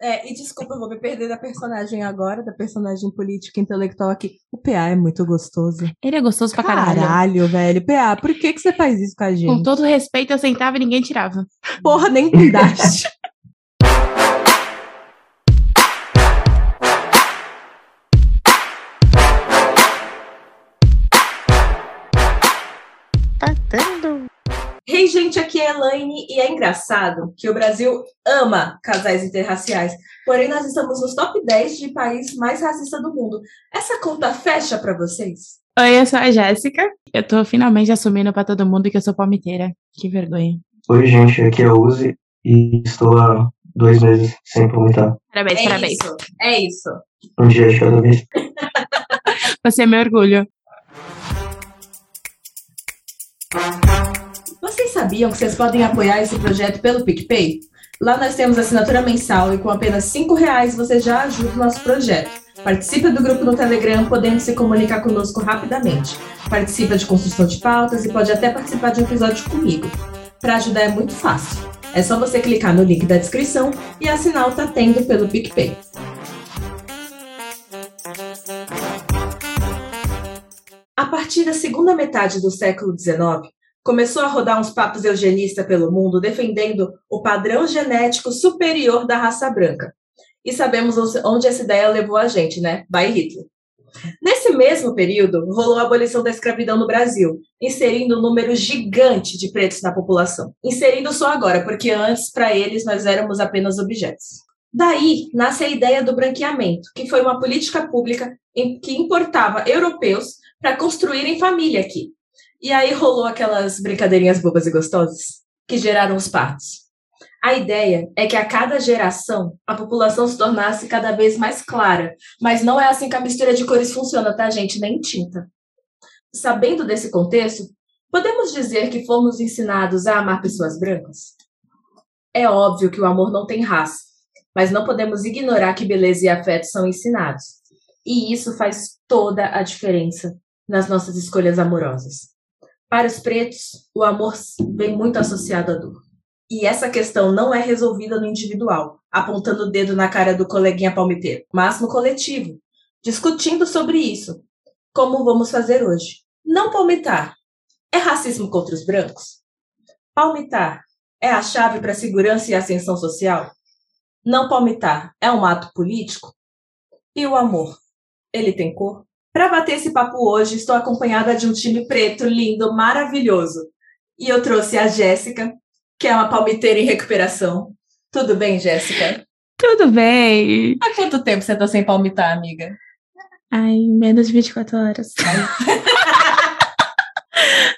É, e desculpa, eu vou me perder da personagem agora, da personagem política intelectual aqui. O PA é muito gostoso. Ele é gostoso pra caralho. Caralho, velho. PA, por que, que você faz isso com a gente? Com todo respeito, eu sentava e ninguém tirava. Porra, nem cuidaste. Tá dando. Hey, gente, aqui é a Elaine e é engraçado que o Brasil ama casais interraciais, porém nós estamos nos top 10 de país mais racista do mundo. Essa conta fecha pra vocês? Oi, eu sou a Jéssica. Eu tô finalmente assumindo pra todo mundo que eu sou palmiteira. Que vergonha. Oi, gente, aqui é o Uzi e estou há dois meses sem palmitar. Parabéns, parabéns. isso, é isso. Um dia de cada vez. Você é meu orgulho. Sabiam que vocês podem apoiar esse projeto pelo PicPay? Lá nós temos assinatura mensal e com apenas 5 reais você já ajuda o nosso projeto. Participa do grupo no Telegram, podendo se comunicar conosco rapidamente. Participa de construção de pautas e pode até participar de um episódio comigo. Para ajudar é muito fácil. É só você clicar no link da descrição e assinar o Tá Tendo pelo PicPay. A partir da segunda metade do século XIX, começou a rodar uns papos eugenistas pelo mundo defendendo o padrão genético superior da raça branca. E sabemos onde essa ideia levou a gente, né? By Hitler. Nesse mesmo período, rolou a abolição da escravidão no Brasil, inserindo um número gigante de pretos na população. Inserindo só agora, porque antes, para eles, nós éramos apenas objetos. Daí nasce a ideia do branqueamento, que foi uma política pública em que importava europeus para construírem família aqui. E aí rolou aquelas brincadeirinhas bobas e gostosas que geraram os partos. A ideia é que a cada geração a população se tornasse cada vez mais clara, mas não é assim que a mistura de cores funciona, tá, gente? Nem tinta. Sabendo desse contexto, podemos dizer que fomos ensinados a amar pessoas brancas? É óbvio que o amor não tem raça, mas não podemos ignorar que beleza e afeto são ensinados. E isso faz toda a diferença nas nossas escolhas amorosas. Para os pretos, o amor vem muito associado à dor. E essa questão não é resolvida no individual, apontando o dedo na cara do coleguinha palmiteiro, mas no coletivo, discutindo sobre isso. Como vamos fazer hoje? Não palmitar é racismo contra os brancos? Palmitar é a chave para a segurança e ascensão social? Não palmitar é um ato político? E o amor? Ele tem cor? Para bater esse papo hoje, estou acompanhada de um time preto lindo, maravilhoso. E eu trouxe a Jéssica, que é uma palmiteira em recuperação. Tudo bem, Jéssica? Tudo bem. Há quanto tempo você tá sem palmitar, amiga? Ai, menos de 24 horas.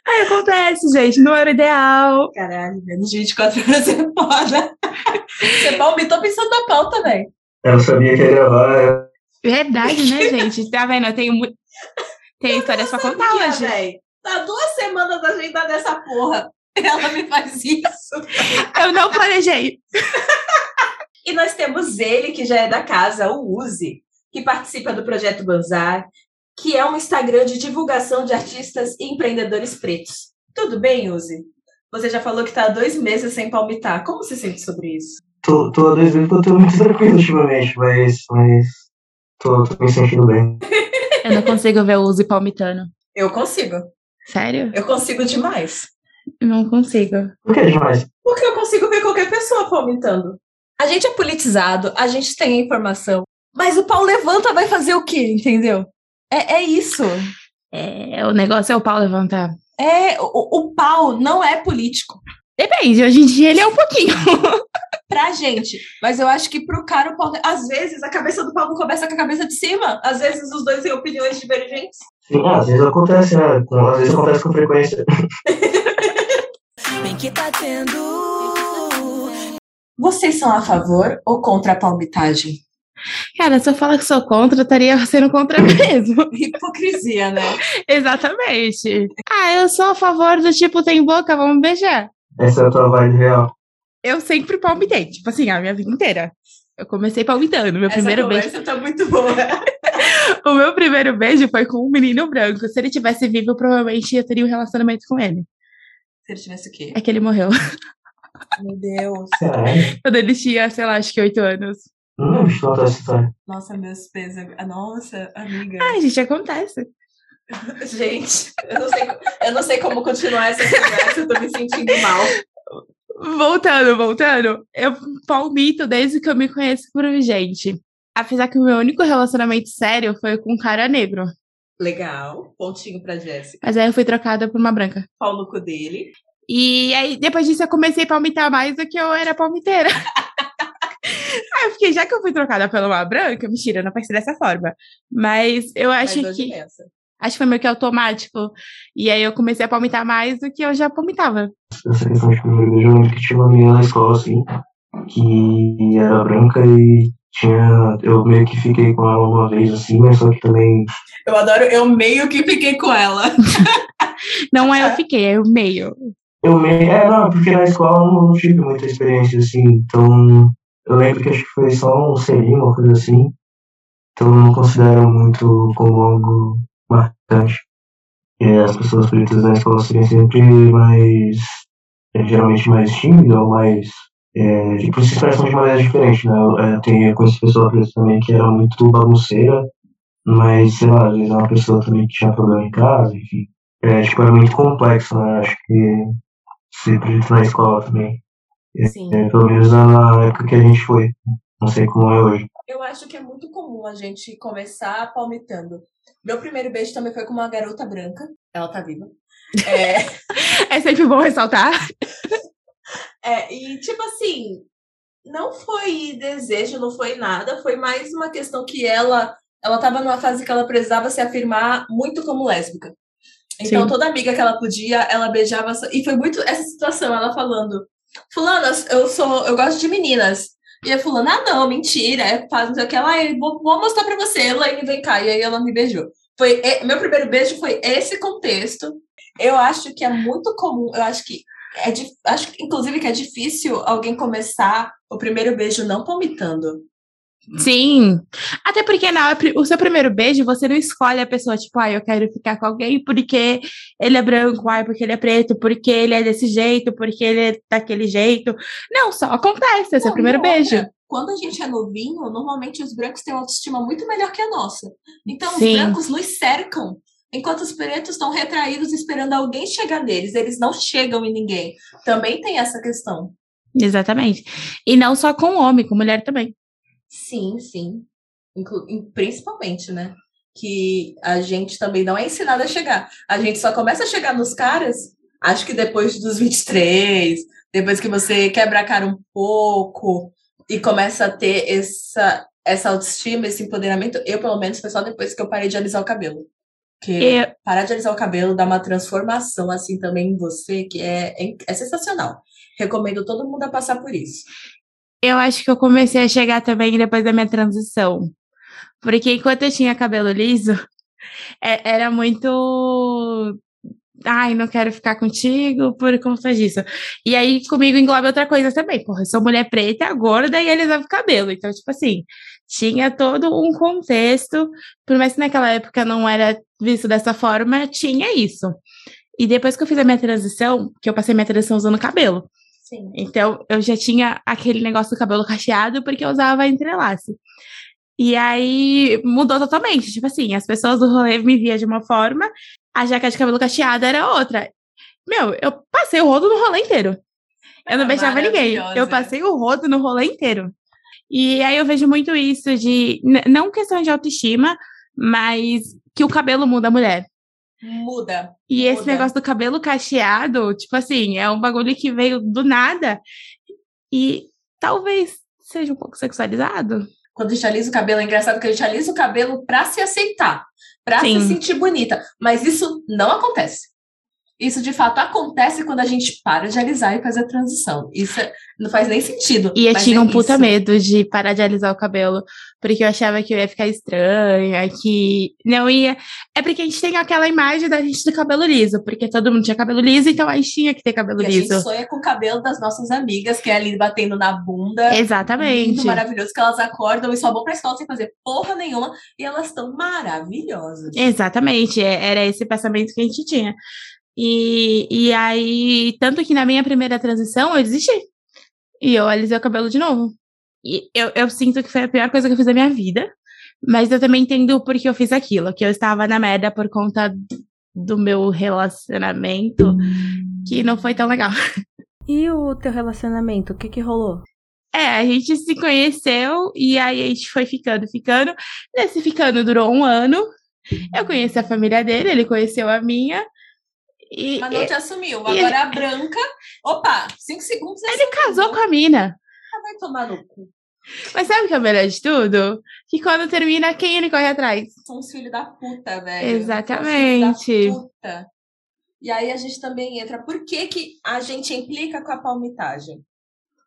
Ai, acontece, gente. Não era ideal. Caralho, menos de 24 horas é foda. Você palmitou pensando na pauta, velho. Ela sabia que ia gravar, eu- Verdade, né, gente? Tá vendo? Eu tenho muito. Tem histórias pra contar hoje. véi. Tá duas semanas agendada nessa porra. Ela me faz isso. Eu não planejei. E nós temos ele, que já é da casa, o Uzi, que participa do projeto Banzar, que é um Instagram de divulgação de artistas e empreendedores pretos. Tudo bem, Uzi? Você já falou que tá há dois meses sem palmitar. Como você sente sobre isso? tô, tô há dois meses eu tô muito tranquilo ultimamente, mas, mas tô, tô me sentindo bem. Eu não consigo ver o Uzi palmitando. Eu consigo. Sério? Eu consigo demais. Eu não consigo. Por que é demais? Porque eu consigo ver qualquer pessoa palmitando. A gente é politizado, a gente tem a informação. Mas o pau levanta vai fazer o quê, entendeu? É, é isso. É, o negócio é o pau levantar. É, o, o pau não é político Depende, hoje em dia ele é um pouquinho. pra gente. Mas eu acho que pro cara, o pau. Às vezes a cabeça do pau não começa com a cabeça de cima. Às vezes os dois têm opiniões divergentes. Sim, às vezes acontece, né? Às vezes acontece com frequência. Bem que tá tendo. Vocês são a favor ou contra a palmitagem? Cara, se eu falar que sou contra, eu estaria sendo contra mesmo. Hipocrisia, né? Exatamente. Ah, eu sou a favor do tipo, tem boca, vamos beijar. Essa é a tua vibe real. Eu sempre palmitei, tipo assim, a minha vida inteira. Eu comecei palmitando. Meu primeiro beijo. Essa tá muito boa. O meu primeiro beijo foi com um menino branco. Se ele tivesse vivo, eu provavelmente eu teria um relacionamento com ele. Se ele tivesse o quê? É que ele morreu. Meu Deus. Quando ele tinha, sei lá, acho que oito anos. Não essa história. Nossa, meus pesos. Nossa, amiga. Ai, gente, acontece. Gente, eu não sei, eu não sei como continuar essa conversa, eu tô me sentindo mal. Voltando, voltando. Eu palmito desde que eu me conheço por gente. Apesar que o meu único relacionamento sério foi com um cara negro. Legal. Pontinho pra Jéssica. Mas aí eu fui trocada por uma branca. Pau no cu dele. E aí, depois disso, eu comecei a palmitar mais do que eu era palmiteira. aí eu fiquei, já que eu fui trocada pela uma branca, mentira, não pensei dessa forma. Mas eu acho Mas que. pensa. Acho que foi meio que automático. E aí eu comecei a palmitar mais do que eu já palmitava. Beijo, eu lembro que tinha uma menina na escola, assim, que era branca e tinha. Eu meio que fiquei com ela uma vez, assim, mas só que também. Eu adoro, eu meio que fiquei com ela. Não é eu fiquei, é o meio. Eu meio. É, não, porque na escola eu não tive muita experiência, assim, então. Eu lembro que acho que foi só um selinho, uma coisa assim. Então eu não considero muito como algo marcante. E as pessoas pretas na escola seriam sempre mais. é, geralmente mais tímidas ou mais. É, tipo, se expressam de maneira diferente, né? Eu, é, tem, eu conheço pessoa preta também que era muito bagunceira, mas, sei lá, às vezes é uma pessoa também que tinha problema em casa, enfim. É, tipo, era muito complexo, né? Acho que ser preto na escola também. Sim. É, pelo menos na época que a gente foi. Não sei como é hoje. Eu acho que é muito comum a gente começar palmitando. Meu primeiro beijo também foi com uma garota branca. Ela tá viva. É, É sempre bom ressaltar. é, e tipo assim, não foi desejo, não foi nada, foi mais uma questão que ela ela tava numa fase que ela precisava se afirmar muito como lésbica. Então Sim. toda amiga que ela podia, ela beijava e foi muito essa situação, ela falando: "Fulana, eu sou, eu gosto de meninas". E a fulana, ah, não, mentira, é faz não sei o que ela, "Ai, vou, vou mostrar pra você, Elaine, vem cá. E aí ela me beijou. Foi, meu primeiro beijo foi esse contexto. Eu acho que é muito comum, eu acho que é acho inclusive que é difícil alguém começar o primeiro beijo não palmitando. Sim. Até porque na o seu primeiro beijo, você não escolhe a pessoa, tipo, ah, eu quero ficar com alguém porque ele é branco, ai, porque ele é preto, porque ele é desse jeito, porque ele é daquele jeito. Não, só acontece, é seu Não, primeiro outra, beijo. Quando a gente é novinho, normalmente os brancos têm uma autoestima muito melhor que a nossa. Então Sim. os brancos nos cercam. Enquanto os pretos estão retraídos esperando alguém chegar neles, eles não chegam em ninguém. Também tem essa questão. Exatamente. E não só com homem, com mulher também. Sim, sim. Inclu- principalmente, né? Que a gente também não é ensinado a chegar. A gente só começa a chegar nos caras, acho que depois dos 23, depois que você quebra a cara um pouco e começa a ter essa, essa autoestima, esse empoderamento. Eu, pelo menos, foi só depois que eu parei de alisar o cabelo. Que Eu, parar de alisar o cabelo dá uma transformação assim também em você, que é, é, é sensacional. Recomendo todo mundo a passar por isso. Eu acho que eu comecei a chegar também depois da minha transição. Porque enquanto eu tinha cabelo liso, é- era muito. Ai, não quero ficar contigo por conta disso. E aí, comigo engloba outra coisa também. Porra, eu sou mulher preta, gorda e alisava o cabelo. Então, tipo assim, tinha todo um contexto. Por mais que naquela época não era visto dessa forma, tinha isso. E depois que eu fiz a minha transição, que eu passei minha transição usando cabelo. Sim. Então, eu já tinha aquele negócio do cabelo cacheado porque eu usava entrelace. E aí mudou totalmente. Tipo assim, as pessoas do rolê me via de uma forma, a jaqueta de cabelo cacheado era outra. Meu, eu passei o rodo no rolê inteiro. Eu não Ah, beijava ninguém. Eu passei o rodo no rolê inteiro. E aí eu vejo muito isso de, não questão de autoestima, mas que o cabelo muda a mulher. Muda. E esse Muda. negócio do cabelo cacheado, tipo assim, é um bagulho que veio do nada e talvez seja um pouco sexualizado. Quando a gente alisa o cabelo, é engraçado que a gente alisa o cabelo pra se aceitar, pra Sim. se sentir bonita. Mas isso não acontece. Isso de fato acontece quando a gente para de alisar e faz a transição. Isso é- não faz nem sentido. E eu tinha é um puta isso. medo de parar de alisar o cabelo, porque eu achava que eu ia ficar estranha, que não ia. É porque a gente tem aquela imagem da gente de cabelo liso, porque todo mundo tinha cabelo liso, então a gente tinha que ter cabelo E a liso. gente sonha com o cabelo das nossas amigas, que é ali batendo na bunda. Exatamente. Lindo, maravilhoso, que elas acordam e só vão pra escola sem fazer porra nenhuma. E elas estão maravilhosas. Exatamente, é- era esse pensamento que a gente tinha. E, e aí, tanto que na minha primeira transição eu desisti. E eu alisei o cabelo de novo. E eu, eu sinto que foi a pior coisa que eu fiz da minha vida. Mas eu também entendo por que eu fiz aquilo, que eu estava na merda por conta do meu relacionamento, que não foi tão legal. E o teu relacionamento, o que que rolou? É, a gente se conheceu e aí a gente foi ficando, ficando. Nesse ficando durou um ano. Eu conheci a família dele, ele conheceu a minha. E, Mas não te assumiu. Agora ele... a branca. Opa, cinco segundos. Ele casou com a mina. Ah, vai tomar no cu. Mas sabe o que é o melhor de tudo? Que quando termina, quem ele corre atrás? São os filhos da puta, velho. Exatamente. da puta. E aí a gente também entra. Por que, que a gente implica com a palmitagem?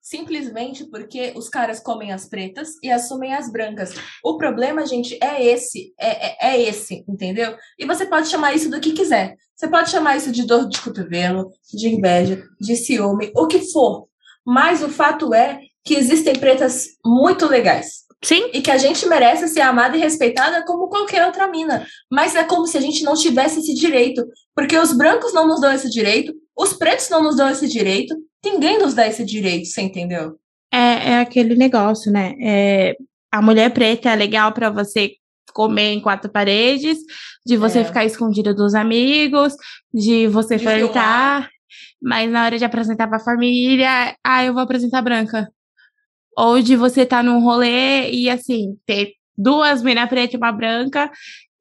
Simplesmente porque os caras comem as pretas e assumem as brancas. O problema, gente, é esse. É, é, é esse, entendeu? E você pode chamar isso do que quiser. Você pode chamar isso de dor de cotovelo, de inveja, de ciúme, o que for. Mas o fato é que existem pretas muito legais. Sim. E que a gente merece ser amada e respeitada como qualquer outra mina. Mas é como se a gente não tivesse esse direito. Porque os brancos não nos dão esse direito, os pretos não nos dão esse direito, ninguém nos dá esse direito, você entendeu? É, é aquele negócio, né? É, a mulher preta é legal para você comer em quatro paredes, de você é. ficar escondida dos amigos, de você de flertar, mas na hora de apresentar pra família, ah, eu vou apresentar branca. Ou de você estar tá num rolê e, assim, ter duas minas preta e uma branca.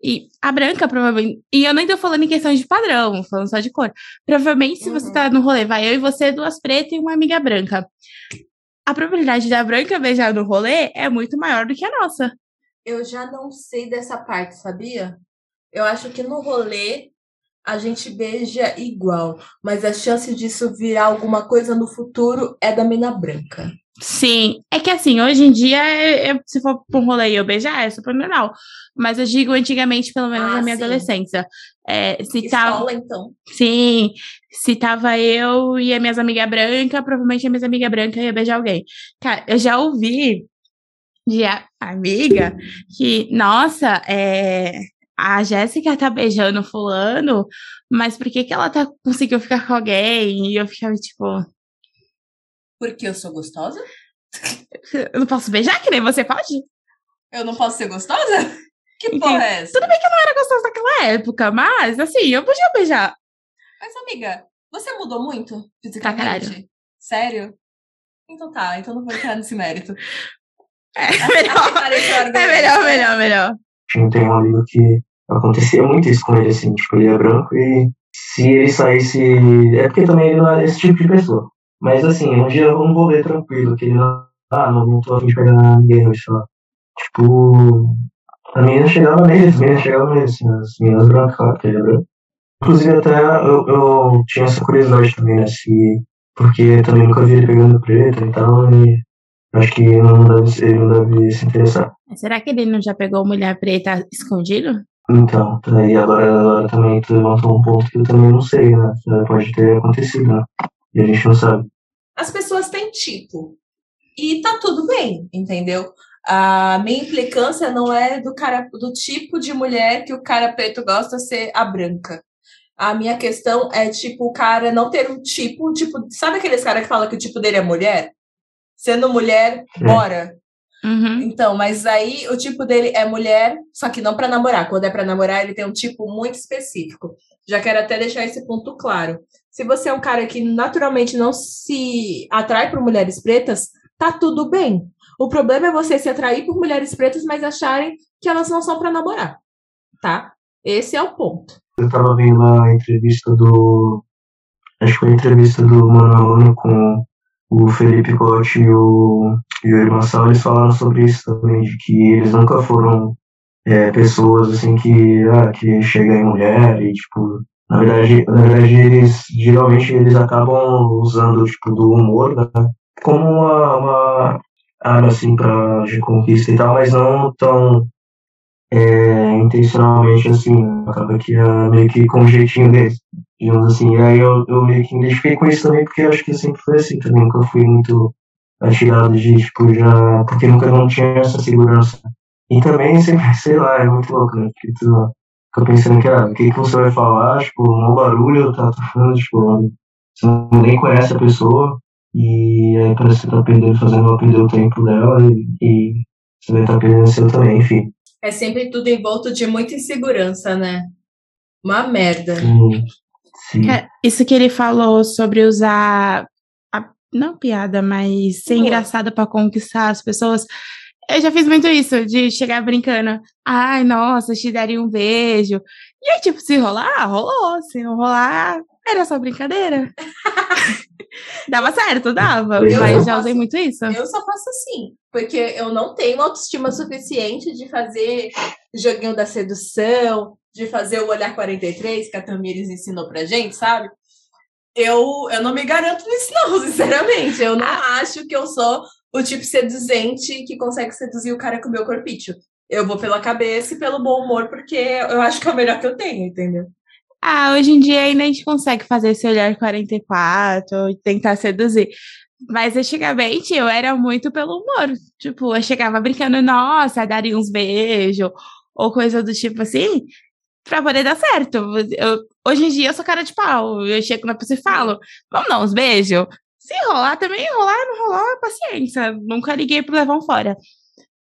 E a branca, provavelmente. E eu nem tô falando em questão de padrão, falando só de cor. Provavelmente, se uhum. você tá no rolê, vai eu e você, duas pretas e uma amiga branca. A probabilidade da branca beijar no rolê é muito maior do que a nossa. Eu já não sei dessa parte, sabia? Eu acho que no rolê a gente beija igual, mas a chance disso virar alguma coisa no futuro é da mina branca. Sim, é que assim, hoje em dia, eu, se for pra um rolê e eu beijar, é super normal. Mas eu digo antigamente, pelo menos ah, na minha sim. adolescência. É, se Escola, então. Sim, se tava eu e as minhas amigas brancas, provavelmente a minha amiga branca ia beijar alguém. Cara, eu já ouvi de amiga que, nossa, é, a Jéssica tá beijando fulano, mas por que que ela tá conseguiu ficar com alguém? E eu ficava tipo, porque eu sou gostosa? Eu não posso beijar que nem você pode? Eu não posso ser gostosa? Que Entendi. porra é essa? Tudo bem que eu não era gostosa naquela época, mas assim, eu podia beijar. Mas, amiga, você mudou muito fisicamente? Tá, Sério? Então tá, então não vou entrar nesse mérito. É melhor, é melhor, melhor, melhor. Tem um amigo que acontecia muito isso com ele, assim, tipo, ele é branco e se ele saísse. É porque também ele não é esse tipo de pessoa. Mas assim, um dia um rolê tranquilo, que ele não. Ah, não, não tô afim de pegar ninguém hoje só. Tipo. A menina chegava nele, as meninas chegavam nele, assim, as meninas brancas, claro, porque ele é branco. Inclusive até eu, eu tinha essa curiosidade também, né, se, porque também nunca vi ele pegando preto e tal, e acho que não deve, ele não deve se interessar. Será que ele não já pegou mulher preta escondido? Então, aí agora, agora também tu levantou um ponto que eu também não sei, né? Pode ter acontecido, né? E a gente não sabe. As pessoas têm tipo. E tá tudo bem, entendeu? A minha implicância não é do cara do tipo de mulher que o cara preto gosta ser a branca. A minha questão é tipo o cara não ter um tipo, tipo, sabe aqueles caras que falam que o tipo dele é mulher? Sendo mulher, é. bora. Uhum. Então, mas aí o tipo dele é mulher, só que não para namorar. Quando é para namorar, ele tem um tipo muito específico. Já quero até deixar esse ponto claro. Se você é um cara que naturalmente não se atrai por mulheres pretas, tá tudo bem. O problema é você se atrair por mulheres pretas, mas acharem que elas não são para namorar, tá? Esse é o ponto. Eu tava vendo a entrevista do. Acho que foi a entrevista do Mano a Mano com o Felipe Cote e o, Sal, eles falaram sobre isso também, de que eles nunca foram é, pessoas assim que, ah, que chegam em mulher e tipo na verdade, na verdade eles, geralmente eles acabam usando tipo, do humor né, como uma, uma arma assim, pra, de conquista e tal, mas não tão é, intencionalmente assim. Acaba que é meio que com o jeitinho deles, digamos assim. E aí eu, eu meio que me identifiquei com isso também, porque eu acho que sempre foi assim também. Nunca fui muito atirado de, tipo, já. Porque nunca não tinha essa segurança. E também sempre, sei lá, é muito louco, né? Porque tu, Fica pensando que, ah, o que, que você vai falar, tipo, um barulho, tá, tá falando, tipo, você nem conhece a pessoa, E aí parece que você tá perdendo, fazendo ela perder o tempo dela e, e você vai estar tá perdendo o seu também, enfim. É sempre tudo envolto de muita insegurança, né? Uma merda. Sim, sim. É, isso que ele falou sobre usar a, não piada, mas ser engraçado para conquistar as pessoas. Eu já fiz muito isso, de chegar brincando. Ai, nossa, te daria um beijo. E aí, tipo, se rolar, rolou. Se não rolar, era só brincadeira. dava certo, dava. Eu mas já usei faço- muito isso. Eu só faço assim, porque eu não tenho autoestima suficiente de fazer joguinho da sedução, de fazer o Olhar 43, que a Tamires ensinou pra gente, sabe? Eu, eu não me garanto nisso, não, sinceramente. Eu não acho que eu sou o tipo seduzente que consegue seduzir o cara com o meu corpício. Eu vou pela cabeça e pelo bom humor, porque eu acho que é o melhor que eu tenho, entendeu? Ah, hoje em dia ainda a gente consegue fazer esse olhar 44 e tentar seduzir. Mas antigamente eu era muito pelo humor. Tipo, eu chegava brincando, nossa, daria uns beijos, ou coisa do tipo assim, pra poder dar certo. Eu, hoje em dia eu sou cara de pau. Eu chego na pessoa e falo, vamos dar uns beijos? Se rolar também, rolar, não rolar, paciência. Nunca liguei pro levar um fora.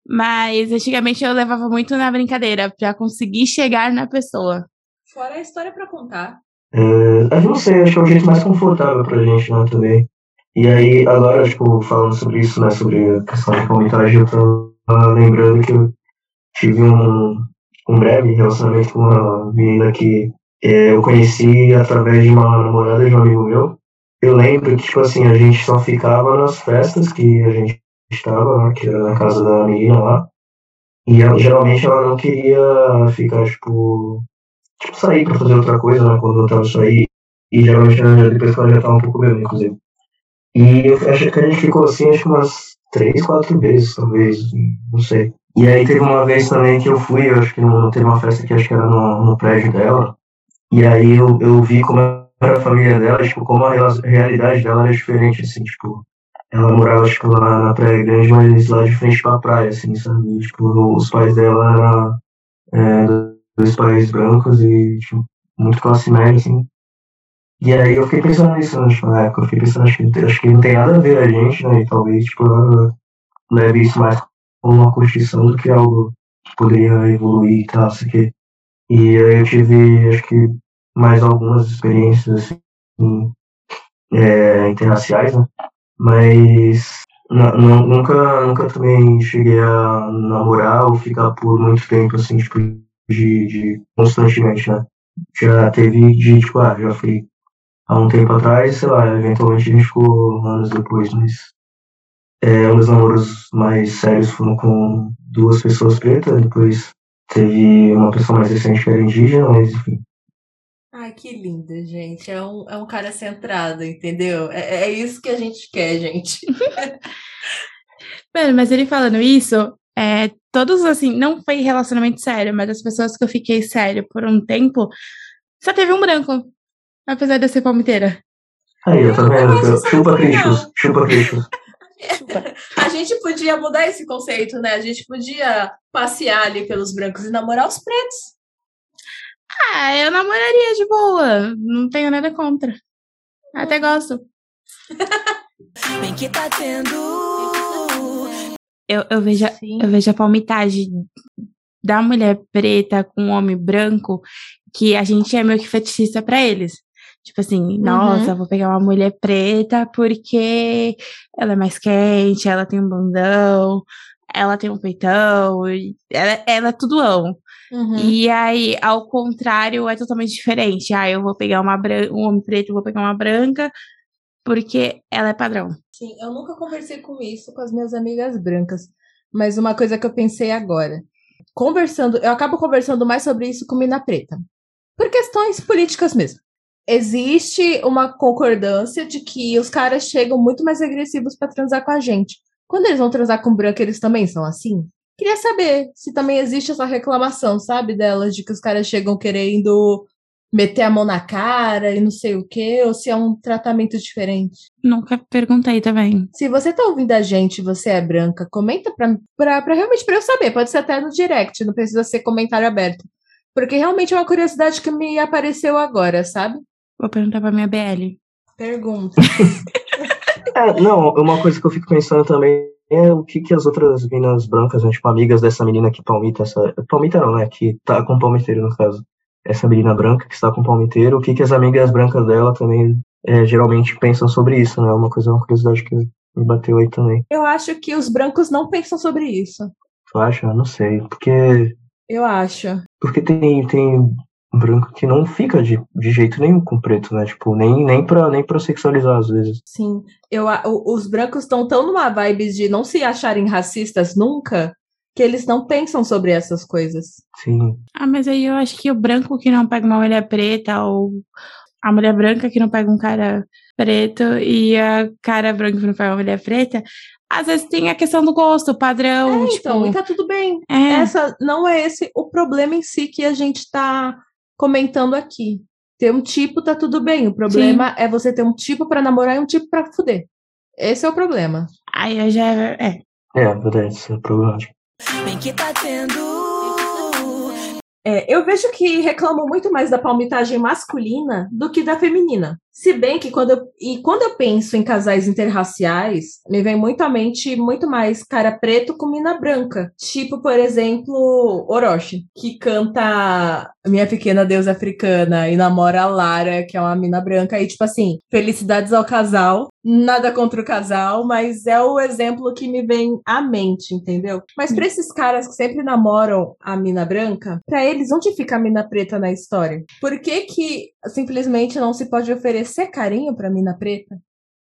Mas antigamente eu levava muito na brincadeira, pra conseguir chegar na pessoa. Fora a história pra contar. É, eu não sei, acho que é o jeito mais confortável pra gente, né, também. E aí, agora, tipo, falando sobre isso, né, sobre a questão de comentário, eu tava lembrando que eu tive um, um breve relacionamento com uma menina que é, eu conheci através de uma namorada de um amigo meu. Eu lembro que, tipo assim, a gente só ficava nas festas que a gente estava, né, que era na casa da menina lá. E ela, geralmente ela não queria ficar, tipo, tipo, sair pra fazer outra coisa, né, quando eu tava sair. E geralmente né, depois que ela já tava um pouco bêbada, inclusive. E eu acho que a gente ficou assim, acho que umas três, quatro vezes, talvez, não sei. E aí teve uma vez também que eu fui, eu acho que no, teve uma festa que acho que era no, no prédio dela. E aí eu, eu vi como era a família dela, tipo, como a realidade dela era diferente, assim, tipo. Ela morava, tipo, lá na Praia Grande, mas lá de frente pra praia, assim, sabe? E, tipo, os pais dela eram é, dois pais brancos e, tipo, muito classe média, assim. E aí eu fiquei pensando nisso, né, tipo, na época, eu fiquei pensando, acho que, acho que não tem nada a ver a gente, né, e talvez, tipo, leve isso mais como uma curtição do que algo que poderia evoluir e tal, sei que. E aí eu tive, acho que, mais algumas experiências, assim, é, né, mas nu- nu- nunca, nunca também cheguei a namorar ou ficar por muito tempo, assim, tipo, de, de constantemente, né. Já teve de, tipo, ah, já fui há um tempo atrás, sei lá, eventualmente a gente ficou anos depois, mas é, um dos namoros mais sérios foram com duas pessoas pretas, depois teve uma pessoa mais recente que era indígena, mas enfim. Ai, que lindo, gente. É um, é um cara centrado, entendeu? É, é isso que a gente quer, gente. Mano, mas ele falando isso, é, todos assim, não foi relacionamento sério, mas as pessoas que eu fiquei sério por um tempo, só teve um branco. Apesar de eu ser palmiteira. Aí, eu tô vendo, isso chupa críticos, chupa críticos. A gente podia mudar esse conceito, né? A gente podia passear ali pelos brancos e namorar os pretos. Ah, eu namoraria de boa. Não tenho nada contra. Até gosto. Bem que tá tendo. Eu, eu, vejo, a- eu vejo a palmitagem da mulher preta com o homem branco que a gente é meio que fetichista pra eles. Tipo assim, nossa, eu vou pegar uma mulher preta porque ela é mais quente, ela tem um bundão, ela tem um peitão, ela, ela é tudo amo. Uhum. E aí, ao contrário, é totalmente diferente. Ah, eu vou pegar uma um homem preto, eu vou pegar uma branca, porque ela é padrão. Sim, eu nunca conversei com isso com as minhas amigas brancas, mas uma coisa que eu pensei agora, conversando, eu acabo conversando mais sobre isso com mina preta, por questões políticas mesmo. Existe uma concordância de que os caras chegam muito mais agressivos pra transar com a gente. Quando eles vão transar com branco, eles também são assim? Queria saber se também existe essa reclamação, sabe, delas, de que os caras chegam querendo meter a mão na cara e não sei o quê, ou se é um tratamento diferente. Nunca perguntei também. Se você tá ouvindo a gente e você é branca, comenta pra, pra, pra realmente pra eu saber. Pode ser até no direct, não precisa ser comentário aberto. Porque realmente é uma curiosidade que me apareceu agora, sabe? Vou perguntar pra minha BL. Pergunta. É, não, uma coisa que eu fico pensando também é o que, que as outras meninas brancas, né, tipo, amigas dessa menina que palmita, essa. Palmita não, né? Que tá com palmiteiro, no caso. Essa menina branca que está com palmiteiro, o que, que as amigas brancas dela também é, geralmente pensam sobre isso, né? Uma coisa, uma curiosidade que me bateu aí também. Eu acho que os brancos não pensam sobre isso. Tu acha? Não sei. Porque. Eu acho. Porque tem, tem branco que não fica de, de jeito nenhum com preto, né? Tipo, nem, nem, pra, nem pra sexualizar às vezes. Sim. Eu, os brancos estão tão numa vibe de não se acharem racistas nunca que eles não pensam sobre essas coisas. Sim. Ah, mas aí eu acho que o branco que não pega uma mulher preta, ou a mulher branca que não pega um cara preto, e a cara branca que não pega uma mulher preta, às vezes tem a questão do gosto, o padrão, É, tipo. então, e tá tudo bem. é, Essa não é esse o problema em si que a gente tá comentando aqui. Ter um tipo tá tudo bem. O problema é você ter um tipo pra namorar e um tipo pra fuder. Esse é o problema. aí eu já. É. É, verdade, isso é problemático. Bem que tá tendo. É, eu vejo que reclamam muito mais da palmitagem masculina do que da feminina. Se bem que quando eu, e quando eu penso em casais interraciais, me vem muito à mente muito mais cara preto com mina branca. Tipo, por exemplo, Orochi, que canta Minha Pequena Deusa Africana e namora a Lara, que é uma mina branca. E, tipo assim, felicidades ao casal. Nada contra o casal, mas é o exemplo que me vem à mente, entendeu? Mas pra esses caras que sempre namoram a mina branca, pra eles, onde fica a mina preta na história? Por que que simplesmente não se pode oferecer carinho pra mina preta?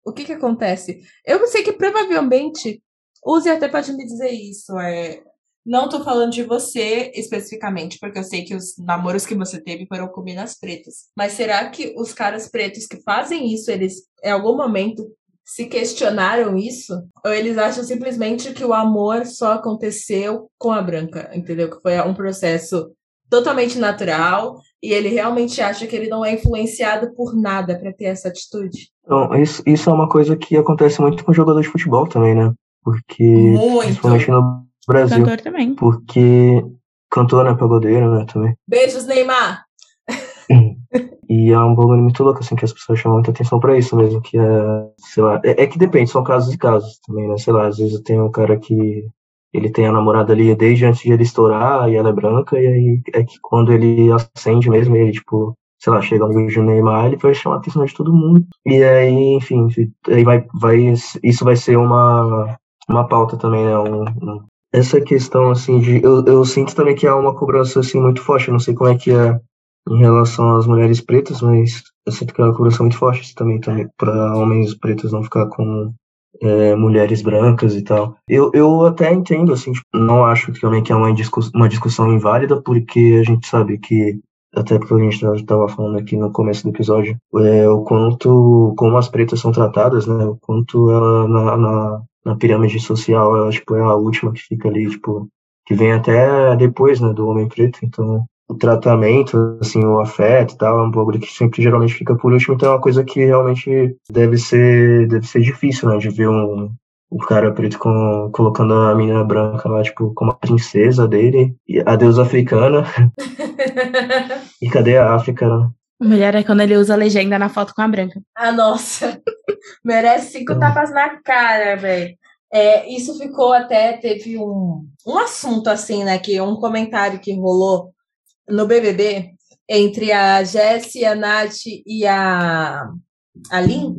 O que que acontece? Eu sei que provavelmente, Use até pode me dizer isso, é... Não tô falando de você especificamente, porque eu sei que os namoros que você teve foram com minas pretas. Mas será que os caras pretos que fazem isso, eles em algum momento se questionaram isso? Ou eles acham simplesmente que o amor só aconteceu com a branca, entendeu? Que foi um processo totalmente natural e ele realmente acha que ele não é influenciado por nada pra ter essa atitude? Então, isso, isso é uma coisa que acontece muito com jogador de futebol também, né? Porque, Muito. principalmente no Brasil, Cantor também. porque cantor, né, pagodeiro, né, também. Beijos, Neymar! E é um bagulho muito louco, assim, que as pessoas chamam muita atenção pra isso mesmo, que é, sei lá, é, é que depende, são casos e casos também, né, sei lá, às vezes tem um cara que ele tem a namorada ali desde antes de ele estourar, e ela é branca, e aí é que quando ele acende mesmo, ele, tipo, sei lá, chega no do Neymar, ele vai chamar a atenção de todo mundo, e aí, enfim, aí vai, vai, isso vai ser uma, uma pauta também, né, um, um- essa questão, assim, de, eu, eu sinto também que há uma cobrança, assim, muito forte, eu não sei como é que é em relação às mulheres pretas, mas eu sinto que é uma cobrança muito forte também, também para homens pretos não ficar com é, mulheres brancas e tal. Eu, eu até entendo, assim, tipo, não acho que também que é uma, discuss uma discussão inválida, porque a gente sabe que, até porque a gente estava falando aqui no começo do episódio, é, o quanto, como as pretas são tratadas, né, o quanto ela, na, na, na pirâmide social, ela, tipo, é a última que fica ali, tipo, que vem até depois, né, do homem preto, então o tratamento, assim, o afeto e tal, é um bagulho que sempre geralmente fica por último, então é uma coisa que realmente deve ser, deve ser difícil, né, de ver um, o cara preto com, colocando a menina branca lá, tipo, como a princesa dele, e a deusa africana, e cadê a África, né? Mulher é quando ele usa a legenda na foto com a branca. Ah, nossa. Merece cinco Hum. tapas na cara, velho. É, isso ficou até, teve um, um assunto assim, né? Que um comentário que rolou no BBB entre a Jessie, a Nath e a, a Lin,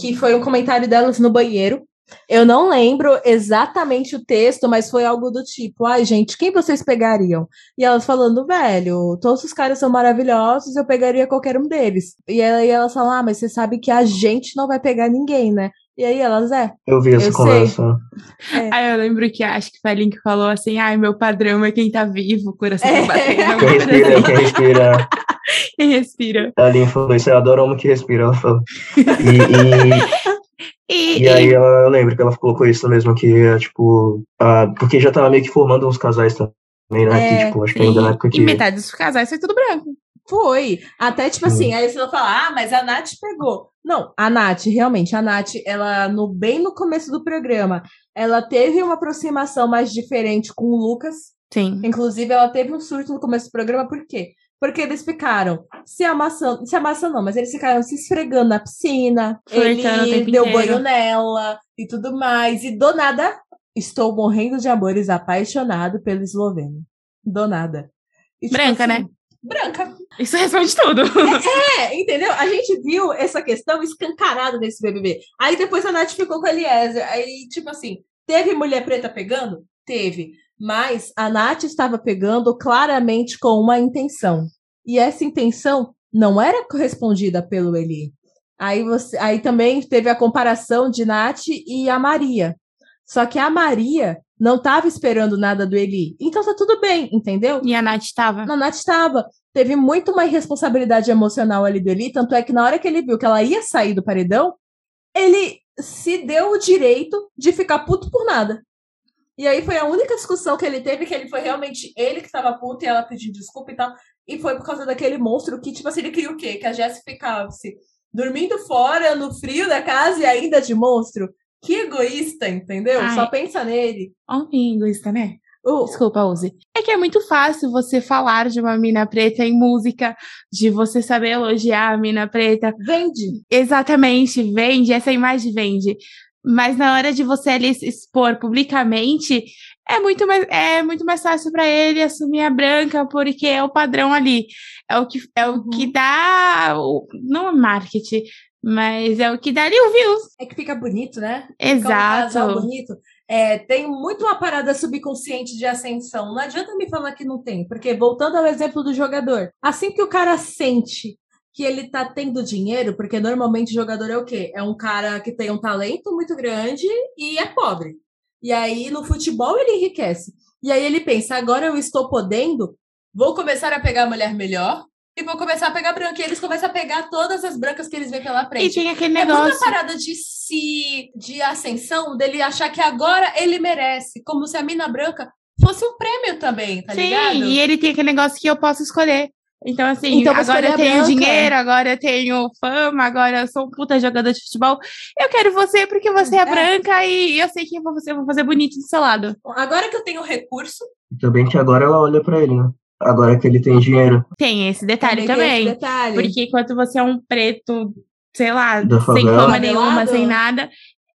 que foi um comentário delas no banheiro. Eu não lembro exatamente o texto, mas foi algo do tipo: ai, gente, quem vocês pegariam? E elas falando, velho, todos os caras são maravilhosos, eu pegaria qualquer um deles. E aí elas falam, ah, mas você sabe que a gente não vai pegar ninguém, né? E aí elas, é. Eu vi essa Eu conversa. Aí eu lembro que acho que foi a Lin que falou assim: ai, meu padrão é quem tá vivo, coração É. tá batendo. Quem respira, quem respira. Quem respira. A Aline falou isso, eu adoro homem que respira, ela falou. E, E, e, e aí ela, eu lembro que ela colocou isso mesmo, que é tipo. ah, porque já tava meio que formando uns casais também, né? É, que, tipo, acho que ainda na época e que. metade dos casais foi tudo branco. Foi. Até tipo assim, aí você vai falar, ah, mas a Nath pegou. Não, a Nath, realmente, a Nath, ela, no, bem no começo do programa, ela teve uma aproximação mais diferente com o Lucas. Sim. Inclusive, ela teve um surto no começo do programa, por quê? Porque eles ficaram se amassando, se amassando não, mas eles ficaram se esfregando na piscina, Flertando ele deu inteiro. banho nela e tudo mais. E do nada, estou morrendo de amores apaixonado pelo esloveno. Do nada. E, tipo Branca, assim, né? Branca. Isso responde tudo. É, entendeu? A gente viu essa questão escancarada nesse BBB. Aí depois a Nath ficou com a Eliezer. Aí, tipo assim, teve mulher preta pegando? Teve. Mas a Nath estava pegando claramente com uma intenção. E essa intenção não era correspondida pelo Eli. Aí, você, aí também teve a comparação de Nath e a Maria. Só que a Maria não estava esperando nada do Eli. Então tá tudo bem, entendeu? E a Nath tava. A Nath estava. Teve muito uma irresponsabilidade emocional ali do Eli, tanto é que na hora que ele viu que ela ia sair do paredão, ele se deu o direito de ficar puto por nada. E aí foi a única discussão que ele teve, que ele foi realmente ele que estava puto e ela pediu desculpa e tal. E foi por causa daquele monstro que, tipo assim, ele queria o quê? Que a Jéssica ficasse dormindo fora, no frio da casa e ainda de monstro. Que egoísta, entendeu? Ai. Só pensa nele. Homem egoísta, né? O- Desculpa, Use. É que é muito fácil você falar de uma mina preta em música, de você saber elogiar a mina preta. Vende. Exatamente, vende, essa imagem vende. Mas na hora de você ali expor publicamente, é muito mais, é muito mais fácil para ele assumir a branca, porque é o padrão ali. É o que, é o Uhum. que dá. não é marketing, mas é o que ali o views. É que fica bonito, né? Fica um Exato. bonito. É, tem muito uma parada subconsciente de ascensão. Não adianta me falar que não tem, porque voltando ao exemplo do jogador, assim que o cara sente que ele tá tendo dinheiro, porque normalmente jogador é o quê? É um cara que tem um talento muito grande e é pobre. E aí no futebol ele enriquece. E aí ele pensa, agora eu estou podendo, vou começar a pegar mulher melhor e vou começar a pegar branca. E eles começam a pegar todas as brancas que eles veem pela E frente. tem aquele É muita negócio. parada de si, de ascensão, dele achar que agora ele merece, como se a mina branca fosse um prêmio também, tá Sim, ligado? e ele tem aquele negócio que eu posso escolher. Então, assim, Então, vou agora eu tenho branca. dinheiro, agora eu tenho fama, agora eu sou um puta jogador de futebol. Eu quero você porque você é, É. branca e eu sei que você vai fazer bonito do seu lado. Agora que eu tenho recurso, E também que agora ela olha pra ele, né? Agora que ele tem dinheiro Tem esse detalhe tem também. esse detalhe. Porque enquanto você é um preto, sei lá, sem fama nenhuma, sem nada,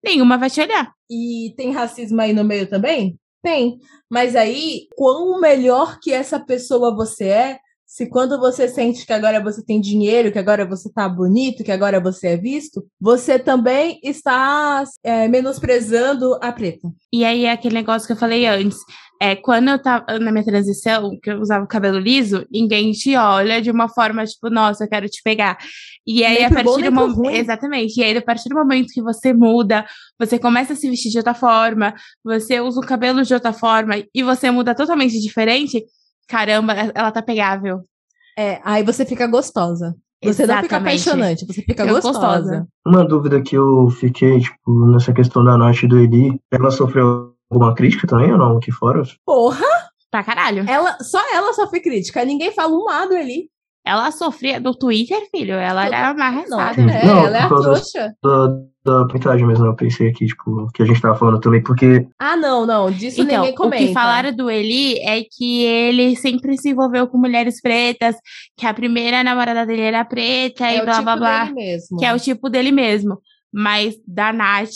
nenhuma vai te olhar. E tem racismo aí no meio também? Tem. Mas aí, quão melhor que essa pessoa você é, se quando você sente que agora você tem dinheiro, que agora você tá bonito, que agora você é visto, você também está é, menosprezando a preta. E aí é aquele negócio que eu falei antes. É, quando eu tava na minha transição, que eu usava o cabelo liso, ninguém te olha de uma forma tipo, nossa, eu quero te pegar. E aí, Nem a partir do momento. Exatamente. E aí, a partir do momento que você muda, você começa a se vestir de outra forma, você usa o cabelo de outra forma e você muda totalmente diferente, caramba, ela tá pegável. É, aí você fica gostosa. Você não fica apaixonante, você fica gostosa. gostosa. Uma dúvida que eu fiquei, tipo, nessa questão da Nath e do Eli, ela sofreu alguma crítica também ou não aqui fora? Porra, Pra caralho. ela, só ela sofre crítica. Ninguém fala um lado ali. Ela sofria do Twitter, filho. Ela era uma Não, é, Não, ela é a trouxa. Da, da pintagem mesmo, eu pensei aqui, tipo, que a gente tava falando também, porque Ah, não, não. Disso Então, ninguém o comenta. que falaram do Eli é que ele sempre se envolveu com mulheres pretas, que a primeira namorada dele era preta é e o blá tipo blá blá, dele mesmo. que é o tipo dele mesmo. Mas da Nath,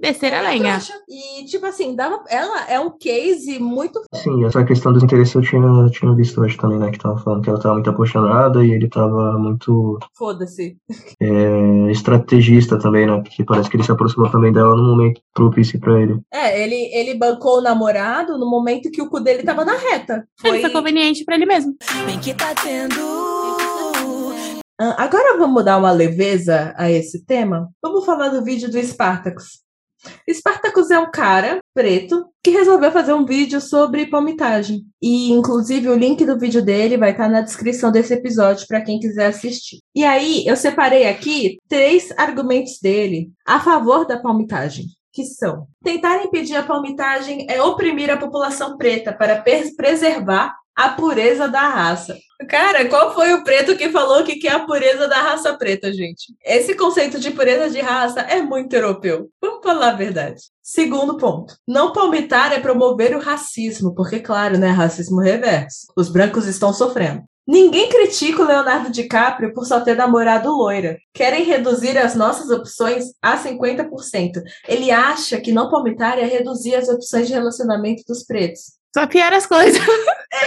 descer a é lenha. trouxa. E, tipo assim, dava, ela é um case muito. Sim, essa questão dos interesses eu tinha, tinha visto hoje também, né? Que tava falando que ela tava muito apaixonada e ele tava muito Foda-se. é, estrategista também, né? Porque parece que ele se aproximou também dela no momento propício pra ele. É, ele, ele bancou o namorado no momento que o cu dele tava na reta. Ele Foi... foi conveniente pra ele mesmo. Bem que tá tendo. Ah, Agora vamos dar uma leveza a esse tema. Vamos falar do vídeo do Spartacus. Spartacus é um cara preto que resolveu fazer um vídeo sobre palmitagem. E, inclusive, o link do vídeo dele vai estar na descrição desse episódio para quem quiser assistir. E aí, eu separei aqui três argumentos dele a favor da palmitagem. Que são: tentar impedir a palmitagem é oprimir a população preta para preservar a pureza da raça. Cara, qual foi o preto que falou que quer a pureza da raça preta, gente? Esse conceito de pureza de raça é muito europeu. Vamos falar a verdade. Segundo ponto. Não palmitar é promover o racismo, porque, claro, né? Racismo reverso. Os brancos estão sofrendo. Ninguém critica o Leonardo DiCaprio por só ter namorado loira. Querem reduzir as nossas opções a 50%. Ele acha que não palmitar é reduzir as opções de relacionamento dos pretos. Só piora as coisas.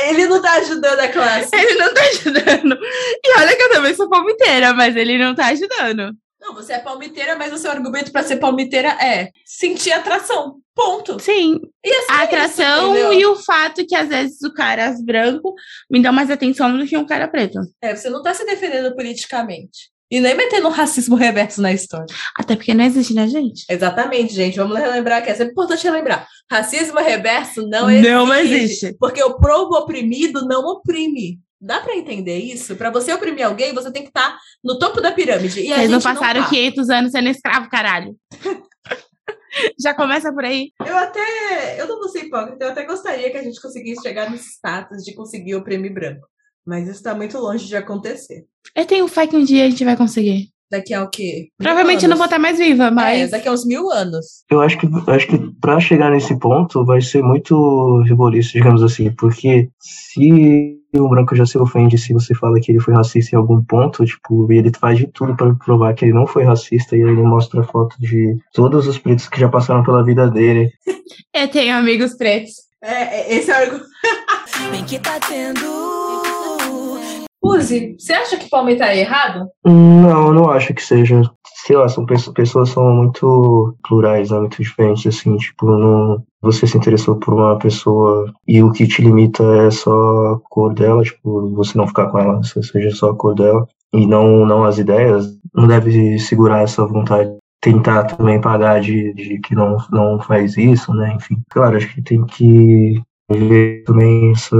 Ele não tá ajudando a classe. Ele não tá ajudando. E olha que eu também sou palmiteira, mas ele não tá ajudando. Não, você é palmiteira, mas o seu argumento para ser palmiteira é sentir atração. Ponto. Sim. Assim A é atração isso, entendeu? e o fato que às vezes o cara branco me dá mais atenção do que um cara preto. É, você não tá se defendendo politicamente. E nem metendo um racismo reverso na história. Até porque não existe, né, gente? Exatamente, gente. Vamos relembrar que é sempre importante relembrar. Racismo reverso não existe. Não existe. Porque o provo oprimido não oprime. Dá pra entender isso? Pra você oprimir alguém, você tem que estar no topo da pirâmide. E a Vocês não passaram tá. 500 anos sendo escravo, caralho. Já começa por aí. Eu até. Eu não vou ser hipócrita, eu até gostaria que a gente conseguisse chegar nesse status de conseguir oprimir branco. Mas isso tá muito longe de acontecer. Eu tenho fé que um dia a gente vai conseguir. Daqui a o quê? Mil Provavelmente eu não vou anos. estar mais viva, É, mas. daqui a uns mil anos. Eu acho que acho que para chegar nesse ponto vai ser muito ribolista, digamos assim, porque se um branco já se ofende se você fala que ele foi racista em algum ponto, tipo, ele faz de tudo para provar que ele não foi racista e aí ele mostra foto de todos os pretos que já passaram pela vida dele. Eu tenho amigos pretos. É, é, esse é o argumento. Bem que tá tendo. Uzi, você acha que Palme tá errado? Não, não acho que seja. Sei lá, são pessoas, pessoas são muito plurais, né, muito diferentes, assim, tipo, não, você se interessou por uma pessoa e o que te limita é só a cor dela, tipo, você não ficar com ela, se seja só a cor dela, e não, não as ideias, não deve segurar essa vontade. Tentar também pagar de, de que não, não faz isso, né? Enfim, claro, acho que tem que ver também essa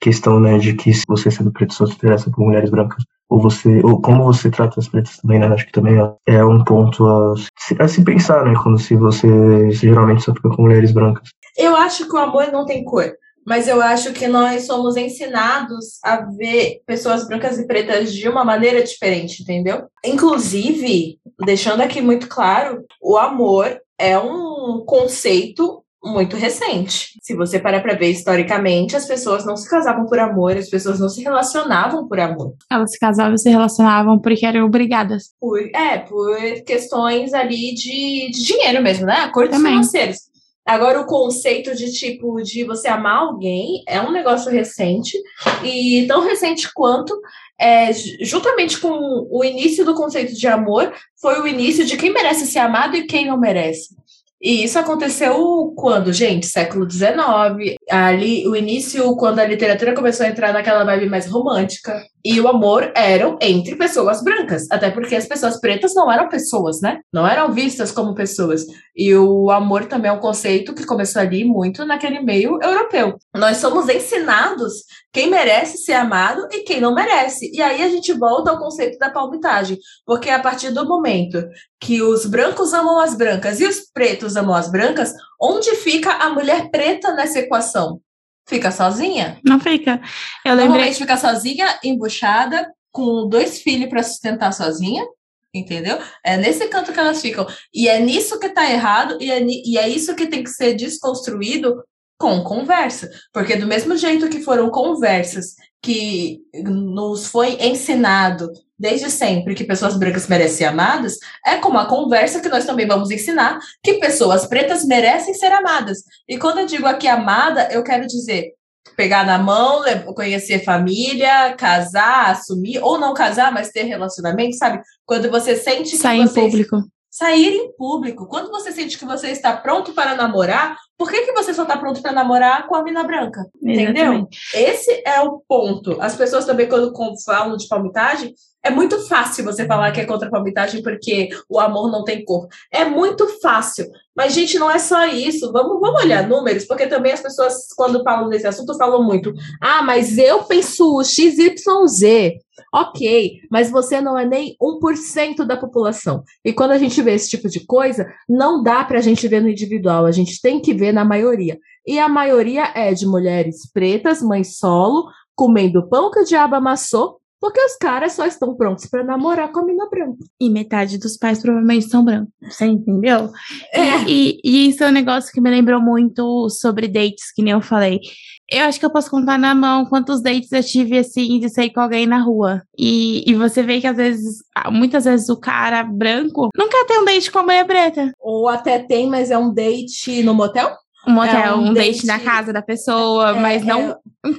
questão, né, de que se você sendo preto só se interessa por mulheres brancas, ou você, ou como você trata as pretas também, né, acho que também é, é um ponto a se, a se pensar, né, quando se você se geralmente só fica com mulheres brancas. Eu acho que o amor não tem cor. Mas eu acho que nós somos ensinados a ver pessoas brancas e pretas de uma maneira diferente, entendeu? Inclusive, deixando aqui muito claro, o amor é um conceito muito recente. Se você parar para ver historicamente, as pessoas não se casavam por amor, as pessoas não se relacionavam por amor. Elas se casavam e se relacionavam porque eram obrigadas. Por, é, por questões ali de, de dinheiro mesmo, né? Acordos Também. financeiros. Agora, o conceito de tipo de você amar alguém é um negócio recente, e tão recente quanto, é, ju- juntamente com o início do conceito de amor, foi o início de quem merece ser amado e quem não merece. E isso aconteceu quando, gente? Século XIX, ali o início, quando a literatura começou a entrar naquela vibe mais romântica. E o amor eram entre pessoas brancas, até porque as pessoas pretas não eram pessoas, né? Não eram vistas como pessoas. E o amor também é um conceito que começou ali muito naquele meio europeu. Nós somos ensinados quem merece ser amado e quem não merece. E aí a gente volta ao conceito da palmitagem, porque a partir do momento que os brancos amam as brancas e os pretos amam as brancas, onde fica a mulher preta nessa equação? Fica sozinha? Não fica. Eu lembrei. Normalmente fica sozinha, embuchada, com dois filhos para sustentar sozinha, entendeu? É nesse canto que elas ficam. E é nisso que tá errado, e é, e é isso que tem que ser desconstruído com conversa. Porque do mesmo jeito que foram conversas que nos foi ensinado desde sempre que pessoas brancas merecem ser amadas, é como a conversa que nós também vamos ensinar que pessoas pretas merecem ser amadas. E quando eu digo aqui amada, eu quero dizer pegar na mão, conhecer família, casar, assumir, ou não casar, mas ter relacionamento, sabe? Quando você sente que Sair em você público. sair em público. Quando você sente que você está pronto para namorar, por que, que você só está pronto para namorar com a mina branca? Entendeu? Exatamente. Esse é o ponto. As pessoas também, quando falam de palmitagem, é muito fácil você falar que é contra a palmitagem porque o amor não tem cor. É muito fácil. Mas, gente, não é só isso. Vamos, vamos olhar números, porque também as pessoas, quando falam desse assunto, falam muito. Ah, mas eu penso XYZ. Ok, mas você não é nem 1% da população. E quando a gente vê esse tipo de coisa, não dá para a gente ver no individual, a gente tem que ver na maioria. E a maioria é de mulheres pretas, mães solo, comendo pão que o diabo amassou Porque os caras só estão prontos pra namorar com a mina branca. E metade dos pais provavelmente são brancos. Você entendeu? É. E, e isso é um negócio que me lembrou muito sobre dates, que nem eu falei. Eu acho que eu posso contar na mão quantos dates eu tive, assim, de sair com alguém na rua. E, e você vê que às vezes, muitas vezes o cara branco quer ter um date com a mulher preta. Ou até tem, mas é um date no motel? Um motel, um um, date, date- na casa da pessoa, É, mas não é-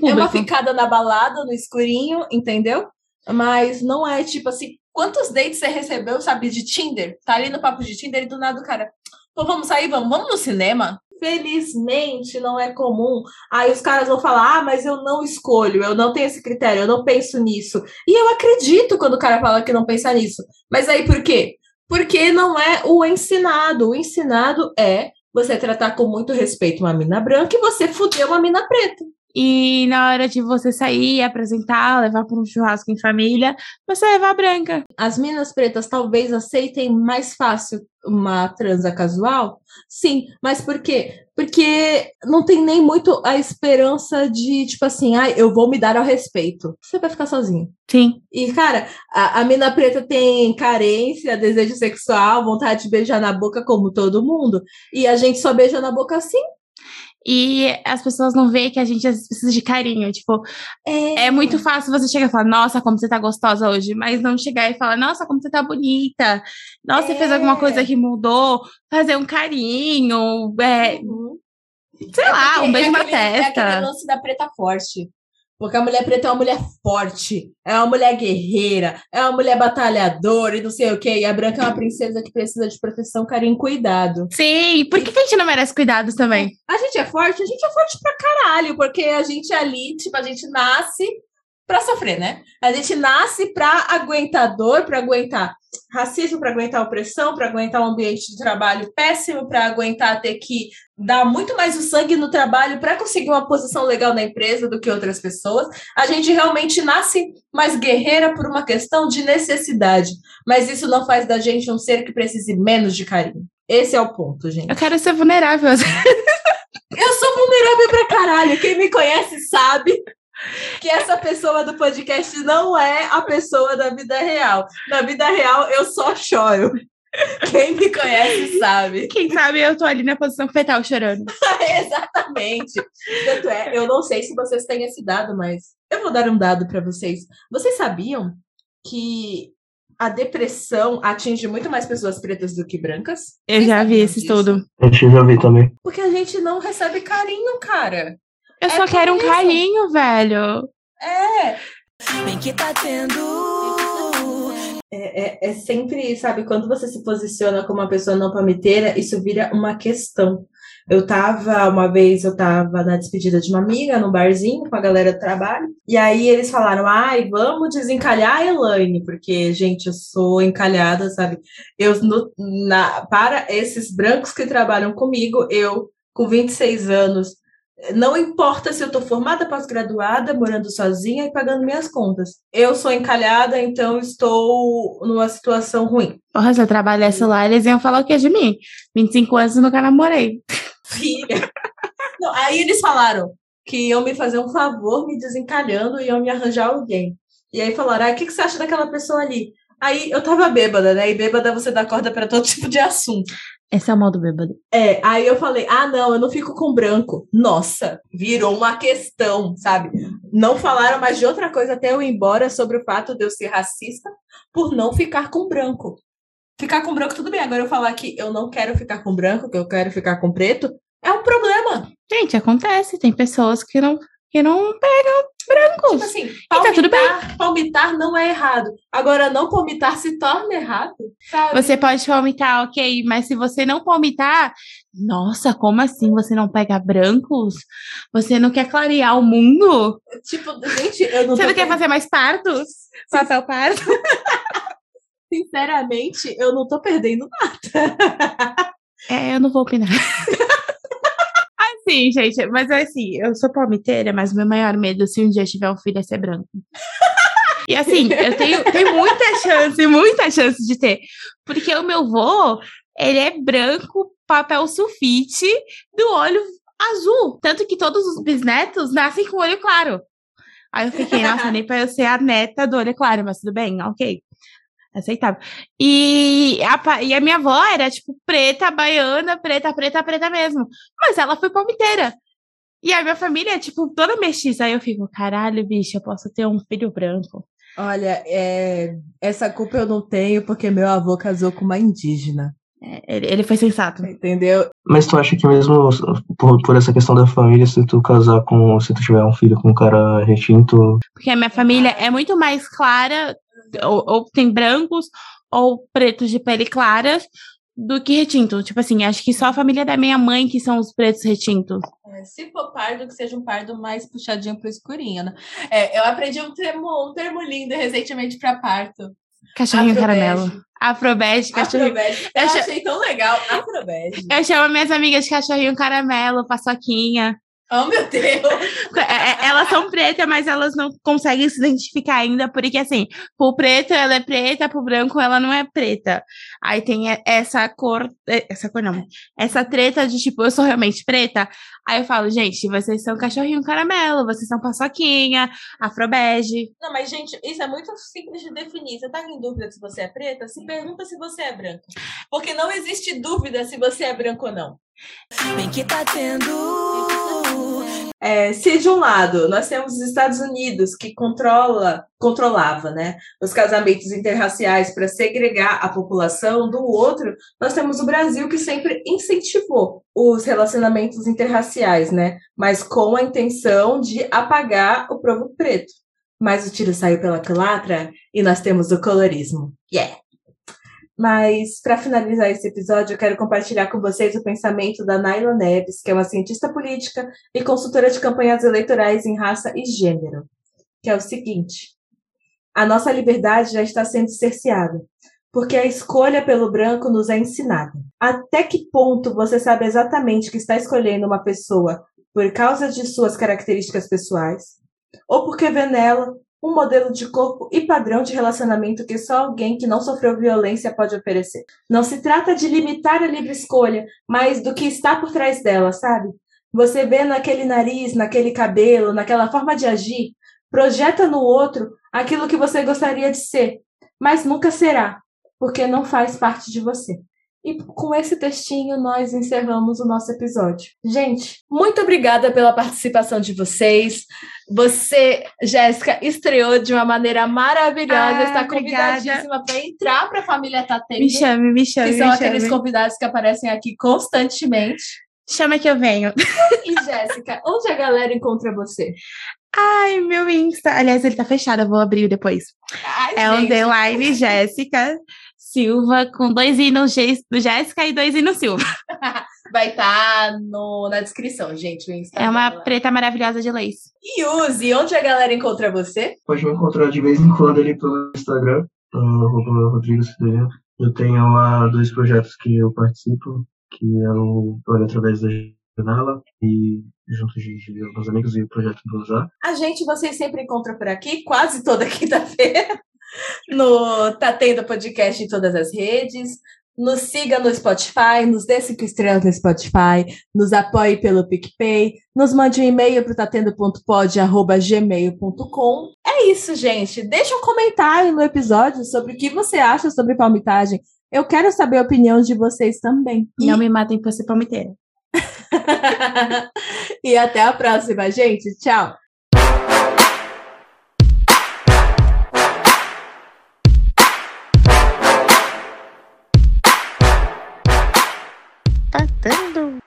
É uma ficada na balada, no escurinho, entendeu? Mas não é tipo assim. Quantos dates você recebeu, sabe, de Tinder? Tá ali no papo de Tinder e do nada o cara. Pô, vamos sair, vamos, vamos no cinema? Felizmente não é comum. Aí os caras vão falar: ah, mas eu não escolho, eu não tenho esse critério, eu não penso nisso. E eu acredito quando o cara fala que não pensa nisso. Mas aí por quê? Porque não é o ensinado. O ensinado é você tratar com muito respeito uma mina branca e você fuder uma mina preta. E na hora de você sair, apresentar, levar para um churrasco em família, você levar a branca. as minas pretas talvez aceitem mais fácil uma transa casual? Sim, mas por quê? Porque não tem nem muito a esperança de, tipo assim, ai, eu vou me dar ao respeito. Você vai ficar sozinho. Sim. E, cara, a, a mina preta tem carência, desejo sexual, vontade de beijar na boca, como todo mundo. E a gente só beija na boca assim. E as pessoas não veem que a gente precisa de carinho. Tipo, É, é muito fácil você chegar e falar, nossa, como você tá gostosa hoje, mas não chegar e falar, nossa, como você tá bonita. Nossa, você fez alguma É. coisa que mudou. Fazer um carinho, é, Uhum. sei lá, porque um beijo é na aquele- É aquele testa. lance da preta forte. Porque a mulher preta é uma mulher forte, é uma mulher guerreira, é uma mulher batalhadora e não sei o quê. E a branca é uma princesa que precisa de proteção, carinho e cuidado. Sim, por que, que a gente não merece cuidados também? A gente é forte? A gente é forte pra caralho, porque a gente é ali, tipo, a gente nasce pra sofrer, né? A gente nasce pra aguentar dor, pra aguentar racismo, pra aguentar opressão, pra aguentar um ambiente de trabalho péssimo, pra aguentar ter que dar muito mais o sangue no trabalho pra conseguir uma posição legal na empresa do que outras pessoas. A gente realmente nasce mais guerreira por uma questão de necessidade, mas isso não faz da gente um ser que precise menos de carinho. Esse é o ponto, gente. Eu quero ser vulnerável. Eu sou vulnerável pra caralho. Quem me conhece sabe que essa pessoa do podcast não é a pessoa da vida real. Na vida real, eu só choro. Quem me conhece sabe. Quem sabe eu tô ali na posição fetal chorando. Exatamente. Tanto é, eu não sei se vocês têm esse dado, mas eu vou dar um dado pra vocês. Vocês sabiam que a depressão atinge muito mais pessoas pretas do que brancas? Eu Vocês já vi esse disso? estudo. Eu a ver também. Porque a gente não recebe carinho, cara. Eu É só quero um isso. carinho, velho. É, Bem que tá tendo. É, é, é sempre, sabe, quando você se posiciona como uma pessoa não palmiteira, isso vira uma questão. Eu tava, uma vez, eu tava na despedida de uma amiga, num barzinho, com a galera do trabalho, e aí eles falaram, ai, vamos desencalhar a Elaine, porque, gente, eu sou encalhada, sabe? Eu, no- na, para esses brancos que trabalham comigo, eu, com 26 anos, não importa se eu tô formada, pós-graduada, morando sozinha e pagando minhas contas. Eu sou encalhada, então estou numa situação ruim. Porra, se eu trabalhasse lá, eles iam falar o que de mim? 25 anos e nunca namorei. Filha. Não, aí eles falaram que iam me fazer um favor me desencalhando e iam me arranjar alguém. E aí falaram, ah, o que, que você acha daquela pessoa ali? Aí eu tava bêbada, né? E bêbada você dá corda pra todo tipo de assunto. Esse é o mal do bêbado. É, aí eu falei, ah, não, eu não fico com branco. Nossa, virou uma questão, sabe? Não falaram mais de outra coisa até eu ir embora sobre o fato de eu ser racista por não ficar com branco. Ficar com branco, tudo bem. Agora eu falar que eu não quero ficar com branco, que eu quero ficar com preto, é um problema. Gente, acontece. Tem pessoas que não, que não pegam brancos. Tipo assim, tá tudo palmitar, palmitar não é errado. Agora, não palmitar se torna errado, sabe? Você pode palmitar, ok, mas se você não palmitar, nossa, como assim você não pega brancos? Você não quer clarear o mundo? Tipo, gente, eu não Você não quer fazer mais partos? Papel parto? Sinceramente, eu não tô perdendo nada. É, eu não vou opinar. assim, gente, mas assim, eu sou palmiteira, mas meu maior medo, se um dia tiver um filho, é ser branco. E assim, eu tenho, tenho muita chance, muita chance de ter. Porque o meu vô, ele é branco, papel sulfite, do olho azul. Tanto que todos os bisnetos nascem com olho claro. Aí eu fiquei, nossa, nem pra eu ser a neta do olho claro, mas tudo bem, ok. Aceitável. E a, e a minha avó era, tipo, preta, baiana, preta, preta, preta mesmo. Mas ela foi palmiteira. E a minha família é, tipo, toda mestiça. Aí eu fico, caralho, bicho, eu posso ter um filho branco. Olha, é, essa culpa eu não tenho porque meu avô casou com uma indígena. É, ele, ele foi sensato. Entendeu? Mas tu acha que mesmo por, por essa questão da família, se tu casar com. Se tu tiver um filho com um cara retinto. Porque a minha família é muito mais clara, ou, ou tem brancos ou pretos de pele claras, do que retinto. Tipo assim, acho que só a família da minha mãe que são os pretos retintos. É, se for pardo, que seja um pardo mais puxadinho pro escurinho, né? É, eu aprendi um termo, um termo lindo recentemente para parto. Cachorrinho caramelo. Afrobege, cachorrinho. Afrobege. Eu, eu achei tão legal. Afrobege. Eu chamo minhas amigas de cachorrinho caramelo, paçoquinha. Oh, meu Deus! É, é, elas são pretas, mas elas não conseguem se identificar ainda, porque assim, pro preto ela é preta, pro branco ela não é preta. Aí tem essa cor, essa cor não, essa treta de tipo, eu sou realmente preta. Aí eu falo, gente, vocês são cachorrinho caramelo, vocês são paçoquinha, afrobege. Não, mas gente, isso é muito simples de definir. Você tá em dúvida se você é preta? Se pergunta se você é branca. Porque não existe dúvida se você é branco ou não. Bem que tá tendo. É, se de um lado nós temos os Estados Unidos que controla, controlava, né, os casamentos interraciais para segregar a população, do outro nós temos o Brasil que sempre incentivou os relacionamentos interraciais, né, mas com a intenção de apagar o povo preto. Mas o tiro saiu pela culatra e nós temos o colorismo. Yeah! Mas, para finalizar esse episódio, eu quero compartilhar com vocês o pensamento da Naila Neves, que é uma cientista política e consultora de campanhas eleitorais em raça e gênero, que é o seguinte: a nossa liberdade já está sendo cerceada, porque a escolha pelo branco nos é ensinada. Até que ponto você sabe exatamente que está escolhendo uma pessoa por causa de suas características pessoais, ou porque vê nela um modelo de corpo e padrão de relacionamento que só alguém que não sofreu violência pode oferecer. Não se trata de limitar a livre escolha, mas do que está por trás dela, sabe? Você vê naquele nariz, naquele cabelo, naquela forma de agir, projeta no outro aquilo que você gostaria de ser, mas nunca será, porque não faz parte de você. E com esse textinho nós encerramos o nosso episódio. Gente, muito obrigada pela participação de vocês. Você, Jéssica, estreou de uma maneira maravilhosa. Ah, está convidadíssima para entrar para a família Tatemi. Me chame, me chame. Que são aqueles chame. convidados que aparecem aqui constantemente. Chama que eu venho. E Jéssica, onde a galera encontra você? Ai, meu Insta. Aliás, ele tá fechado, eu vou abrir depois. Ai, é gente. underline Jéssica Silva, com dois i no Jéssica e dois i no Silva. Vai estar na descrição, gente. O Instagram É uma dela. preta maravilhosa de leis. E Uzi, onde a galera encontra você? Pode me encontrar de vez em quando ali pelo Instagram, no arroba Rodrigo Cidadão. Eu tenho lá dois projetos que eu participo, que é o Olho Através da Janela e junto de, de alguns amigos e o projeto do Usar. A gente vocês sempre encontram por aqui, quase toda quinta-feira, no Tá Tendo Podcast em todas as redes. Nos siga no Spotify, nos dê cinco estrelas no Spotify, nos apoie pelo PicPay, nos mande um e-mail para tatendo.pod.gmail.com. É isso, gente. Deixa um comentário no episódio sobre o que você acha sobre palmitagem. Eu quero saber a opinião de vocês também. E- Não me matem por ser palmiteira. e até a próxima, gente. Tchau. tendo